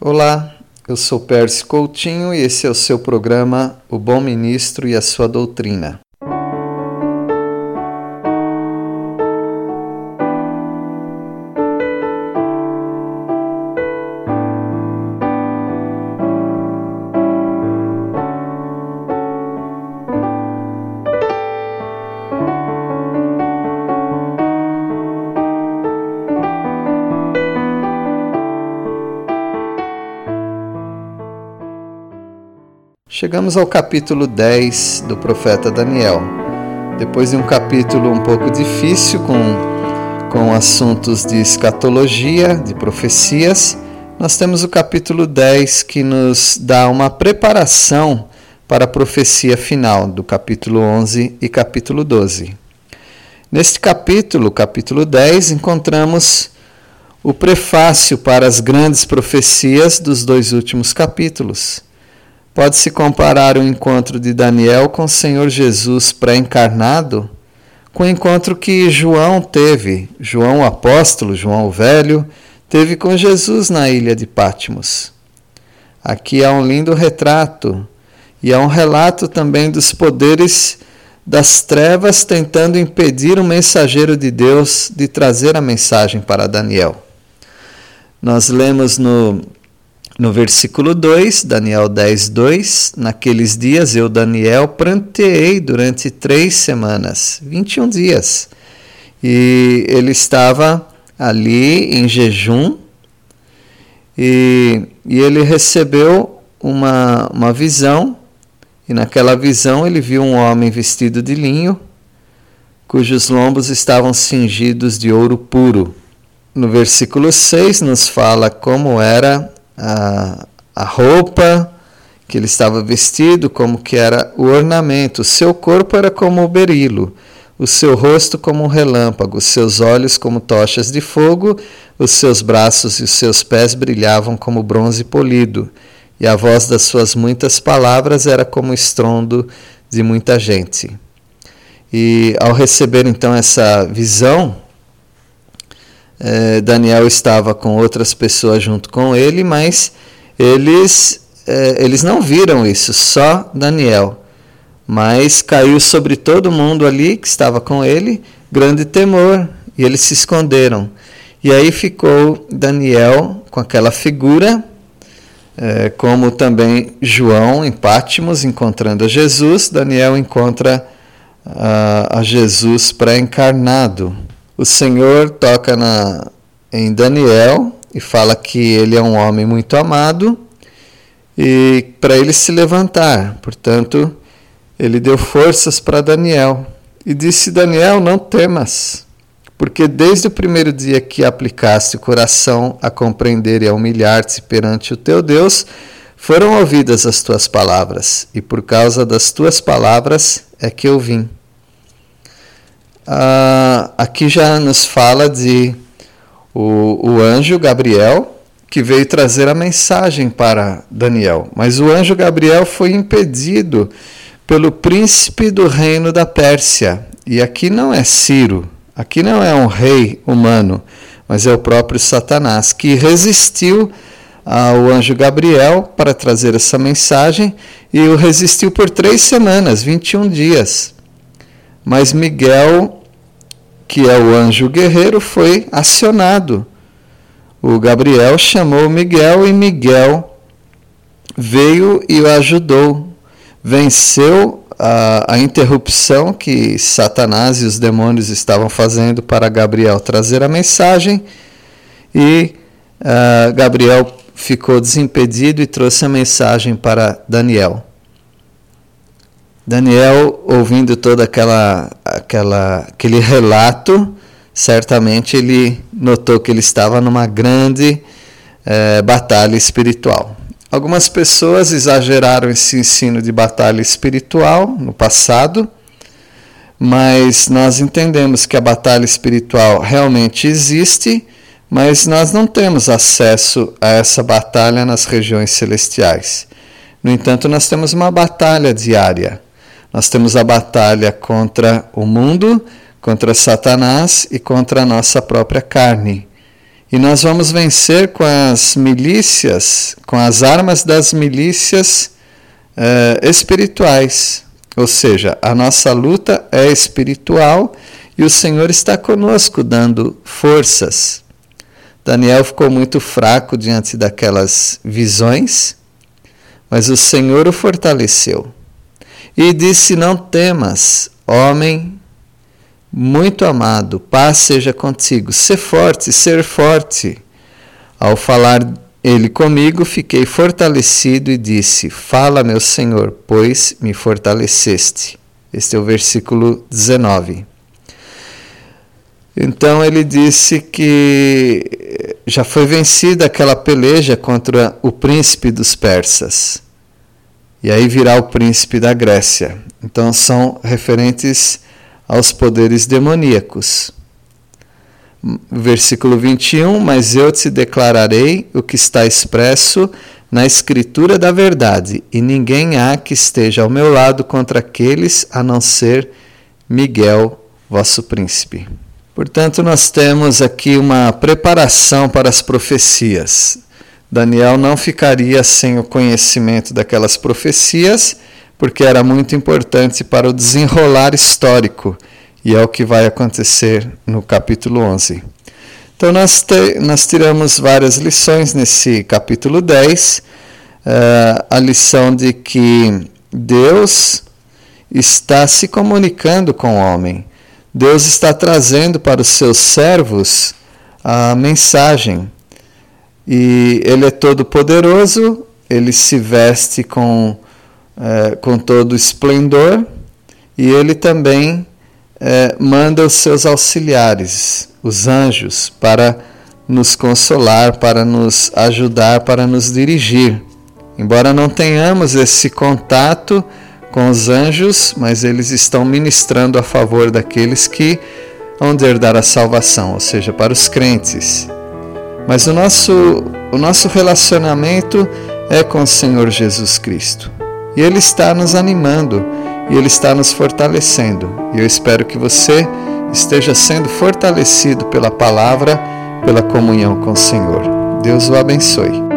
Olá, eu sou Pércio Coutinho e esse é o seu programa O Bom Ministro e a Sua Doutrina. Chegamos ao capítulo 10 do profeta Daniel. Depois de um capítulo um pouco difícil, com, com assuntos de escatologia, de profecias, nós temos o capítulo 10 que nos dá uma preparação para a profecia final do capítulo 11 e capítulo 12. Neste capítulo, capítulo 10, encontramos o prefácio para as grandes profecias dos dois últimos capítulos. Pode-se comparar o encontro de Daniel com o Senhor Jesus pré-encarnado com o encontro que João teve, João o apóstolo, João o velho, teve com Jesus na ilha de Patmos. Aqui há um lindo retrato e há um relato também dos poderes das trevas tentando impedir o mensageiro de Deus de trazer a mensagem para Daniel. Nós lemos no no versículo 2, Daniel 10, 2, naqueles dias eu, Daniel, pranteei durante três semanas, 21 dias. E ele estava ali em jejum e, e ele recebeu uma, uma visão, e naquela visão ele viu um homem vestido de linho, cujos lombos estavam cingidos de ouro puro. No versículo 6 nos fala como era a, a roupa que ele estava vestido, como que era o ornamento. O seu corpo era como o berilo, o seu rosto como um relâmpago, os seus olhos como tochas de fogo, os seus braços e os seus pés brilhavam como bronze polido, e a voz das suas muitas palavras era como o estrondo de muita gente. E ao receber então essa visão, é, Daniel estava com outras pessoas junto com ele, mas eles, é, eles não viram isso, só Daniel. Mas caiu sobre todo mundo ali que estava com ele grande temor e eles se esconderam. E aí ficou Daniel com aquela figura, é, como também João em Pátimos encontrando a Jesus, Daniel encontra a, a Jesus pré-encarnado o Senhor toca na, em Daniel e fala que ele é um homem muito amado e para ele se levantar. Portanto, ele deu forças para Daniel e disse: Daniel, não temas, porque desde o primeiro dia que aplicaste o coração a compreender e a humilhar-te perante o teu Deus, foram ouvidas as tuas palavras, e por causa das tuas palavras é que eu vim. Ah, aqui já nos fala de o, o anjo Gabriel que veio trazer a mensagem para Daniel. Mas o anjo Gabriel foi impedido pelo príncipe do reino da Pérsia. E aqui não é Ciro, aqui não é um rei humano, mas é o próprio Satanás que resistiu ao anjo Gabriel para trazer essa mensagem e o resistiu por três semanas, 21 dias. Mas Miguel que é o anjo guerreiro, foi acionado. O Gabriel chamou Miguel e Miguel veio e o ajudou. Venceu a, a interrupção que Satanás e os demônios estavam fazendo para Gabriel trazer a mensagem e uh, Gabriel ficou desimpedido e trouxe a mensagem para Daniel. Daniel, ouvindo todo aquela, aquela, aquele relato, certamente ele notou que ele estava numa grande é, batalha espiritual. Algumas pessoas exageraram esse ensino de batalha espiritual no passado, mas nós entendemos que a batalha espiritual realmente existe, mas nós não temos acesso a essa batalha nas regiões celestiais. No entanto, nós temos uma batalha diária nós temos a batalha contra o mundo, contra Satanás e contra a nossa própria carne. E nós vamos vencer com as milícias, com as armas das milícias uh, espirituais. Ou seja, a nossa luta é espiritual e o Senhor está conosco, dando forças. Daniel ficou muito fraco diante daquelas visões, mas o Senhor o fortaleceu. E disse: Não temas, homem muito amado, paz seja contigo. Ser forte, ser forte. Ao falar ele comigo, fiquei fortalecido e disse: Fala, meu Senhor, pois me fortaleceste. Este é o versículo 19. Então ele disse que já foi vencida aquela peleja contra o príncipe dos persas. E aí virá o príncipe da Grécia. Então são referentes aos poderes demoníacos. Versículo 21: Mas eu te declararei o que está expresso na Escritura da verdade, e ninguém há que esteja ao meu lado contra aqueles a não ser Miguel, vosso príncipe. Portanto, nós temos aqui uma preparação para as profecias. Daniel não ficaria sem o conhecimento daquelas profecias porque era muito importante para o desenrolar histórico, e é o que vai acontecer no capítulo 11. Então, nós, nós tiramos várias lições nesse capítulo 10. Uh, eh, a lição de que Deus está se comunicando com o homem. Deus está trazendo para os seus servos a mensagem. E Ele é todo poderoso, ele se veste com é, com todo esplendor, e ele também é, manda os seus auxiliares, os anjos, para nos consolar, para nos ajudar, para nos dirigir. Embora não tenhamos esse contato com os anjos, mas eles estão ministrando a favor daqueles que vão herdar a salvação, ou seja, para os crentes. Mas o nosso, o nosso relacionamento é com o Senhor Jesus Cristo. E Ele está nos animando e Ele está nos fortalecendo. E eu espero que você esteja sendo fortalecido pela palavra, pela comunhão com o Senhor. Deus o abençoe.